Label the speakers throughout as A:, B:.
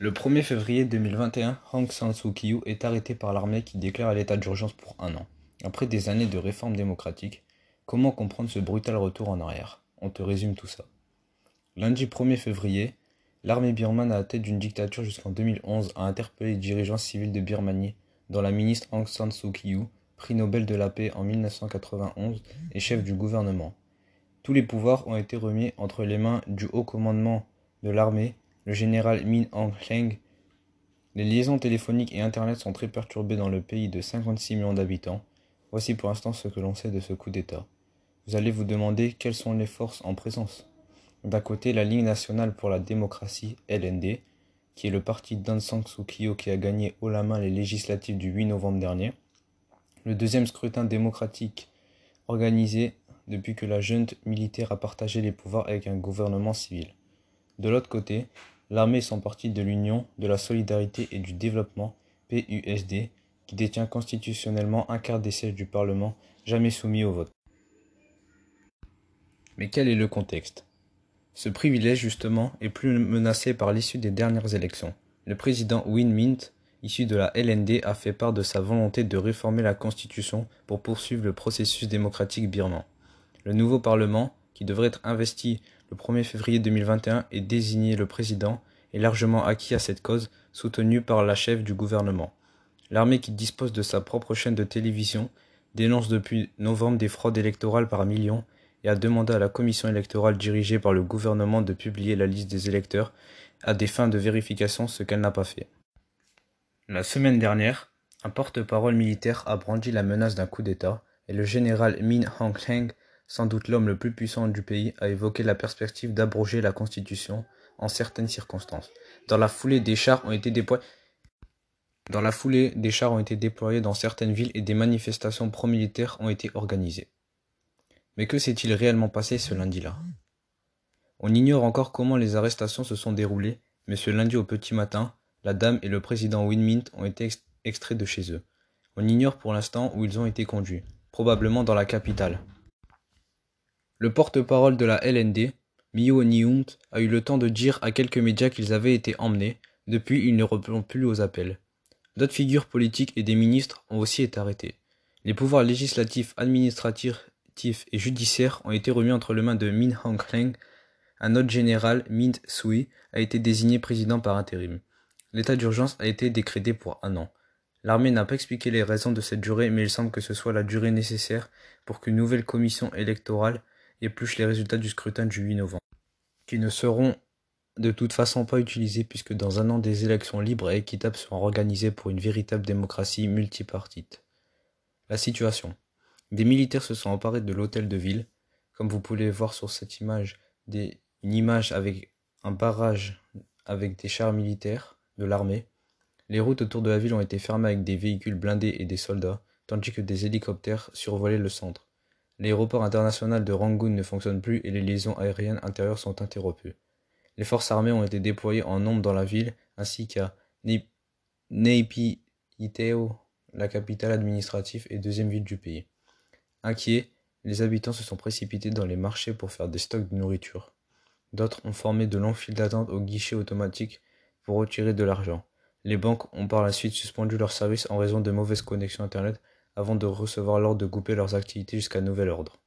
A: Le 1er février 2021, Aung San Suu Kyi est arrêté par l'armée qui déclare l'état d'urgence pour un an. Après des années de réformes démocratiques, comment comprendre ce brutal retour en arrière? On te résume tout ça. Lundi 1er février, l'armée birmane à la tête d'une dictature jusqu'en 2011 a interpellé les dirigeants civils de Birmanie, dont la ministre Aung San Suu Kyi, prix Nobel de la paix en 1991 et chef du gouvernement. Tous les pouvoirs ont été remis entre les mains du haut commandement de l'armée le général Min Aung Hlaing. Les liaisons téléphoniques et Internet sont très perturbées dans le pays de 56 millions d'habitants. Voici pour l'instant ce que l'on sait de ce coup d'État. Vous allez vous demander quelles sont les forces en présence. D'un côté, la Ligue nationale pour la démocratie, LND, qui est le parti d'Aung San Suu Kyi qui a gagné haut la main les législatives du 8 novembre dernier. Le deuxième scrutin démocratique organisé depuis que la junte militaire a partagé les pouvoirs avec un gouvernement civil. De l'autre côté, L'armée sont partie de l'Union de la solidarité et du développement, PUSD, qui détient constitutionnellement un quart des sièges du Parlement jamais soumis au vote. Mais quel est le contexte? Ce privilège, justement, est plus menacé par l'issue des dernières élections. Le président Win Mint, issu de la LND, a fait part de sa volonté de réformer la Constitution pour poursuivre le processus démocratique birman. Le nouveau Parlement, qui devrait être investi le 1er février 2021 et désigner le président, est largement acquis à cette cause, soutenu par la chef du gouvernement. L'armée qui dispose de sa propre chaîne de télévision dénonce depuis novembre des fraudes électorales par millions et a demandé à la commission électorale dirigée par le gouvernement de publier la liste des électeurs à des fins de vérification, ce qu'elle n'a pas fait. La semaine dernière, un porte-parole militaire a brandi la menace d'un coup d'État et le général Min Aung Hlaing sans doute l'homme le plus puissant du pays, a évoqué la perspective d'abroger la Constitution en certaines circonstances. Dans la foulée, des chars ont été déployés. Dans certaines villes et des manifestations pro-militaires ont été organisées. Mais que s'est-il réellement passé ce lundi-là? On ignore encore comment les arrestations se sont déroulées, mais ce lundi au petit matin, la dame et le président Winmint ont été extraits de chez eux. On ignore pour l'instant où ils ont été conduits, probablement dans la capitale. Le porte-parole de la LND, Mio Nyunt, a eu le temps de dire à quelques médias qu'ils avaient été emmenés. Depuis, ils ne répondent plus aux appels. D'autres figures politiques et des ministres ont aussi été arrêtés. Les pouvoirs législatifs, administratifs et judiciaires ont été remis entre les mains de Min Aung Hlaing. Un autre général, Mint Sui, a été désigné président par intérim. L'état d'urgence a été décrété pour un an. L'armée n'a pas expliqué les raisons de cette durée, mais il semble que ce soit la durée nécessaire pour qu'une nouvelle commission électorale épluche les résultats du scrutin du 8 novembre, qui ne seront de toute façon pas utilisés puisque dans un an des élections libres et équitables seront organisées pour une véritable démocratie multipartite. La situation. Des militaires se sont emparés de l'hôtel de ville, comme vous pouvez voir sur cette image, une image avec un barrage avec des chars militaires de l'armée. Les routes autour de la ville ont été fermées avec des véhicules blindés et des soldats, tandis que des hélicoptères survolaient le centre. L'aéroport international de Rangoon ne fonctionne plus et les liaisons aériennes intérieures sont interrompues. Les forces armées ont été déployées en nombre dans la ville, ainsi qu'à Naypyidaw, la capitale administrative et deuxième ville du pays. Inquiets, les habitants se sont précipités dans les marchés pour faire des stocks de nourriture. D'autres ont formé de longues files d'attente aux guichets automatiques pour retirer de l'argent. Les banques ont par la suite suspendu leurs services en raison de mauvaises connexions Internet avant de recevoir l'ordre de couper leurs activités jusqu'à nouvel ordre.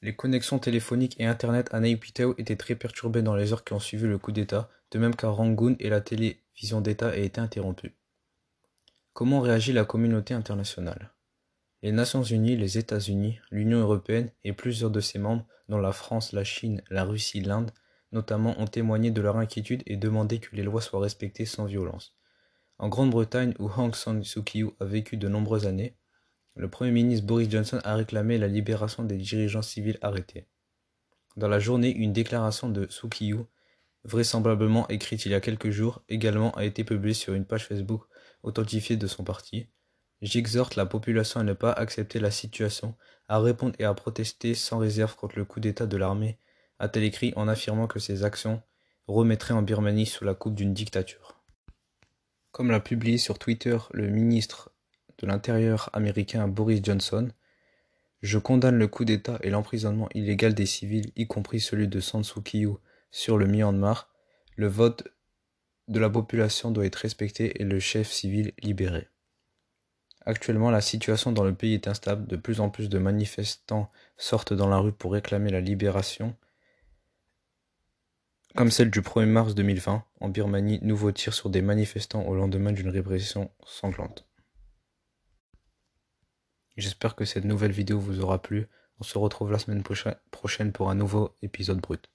A: Les connexions téléphoniques et Internet à Naypyidaw étaient très perturbées dans les heures qui ont suivi le coup d'État, de même qu'à Rangoon et la télévision d'État a été interrompue. Comment réagit la communauté internationale? Les Nations Unies, les États-Unis, l'Union européenne et plusieurs de ses membres, dont la France, la Chine, la Russie, l'Inde, notamment, ont témoigné de leur inquiétude et demandé que les lois soient respectées sans violence. En Grande-Bretagne, où Aung San Suu a vécu de nombreuses années, le Premier ministre Boris Johnson a réclamé la libération des dirigeants civils arrêtés. Dans la journée, une déclaration de Suu Kyi, vraisemblablement écrite il y a quelques jours, également a été publiée sur une page Facebook authentifiée de son parti. J'exhorte la population à ne pas accepter la situation, à répondre et à protester sans réserve contre le coup d'État de l'armée, a-t-elle écrit en affirmant que ces actions remettraient en Birmanie sous la coupe d'une dictature. Comme l'a publié sur Twitter le ministre de l'Intérieur américain Boris Johnson, je condamne le coup d'État et l'emprisonnement illégal des civils, y compris celui de San sur le Myanmar. Le vote de la population doit être respecté et le chef civil libéré. Actuellement, la situation dans le pays est instable. De plus en plus de manifestants sortent dans la rue pour réclamer la libération. Comme celle du 1er mars 2020, en Birmanie, nouveau tir sur des manifestants au lendemain d'une répression sanglante. J'espère que cette nouvelle vidéo vous aura plu. On se retrouve la semaine prochaine pour un nouveau épisode brut.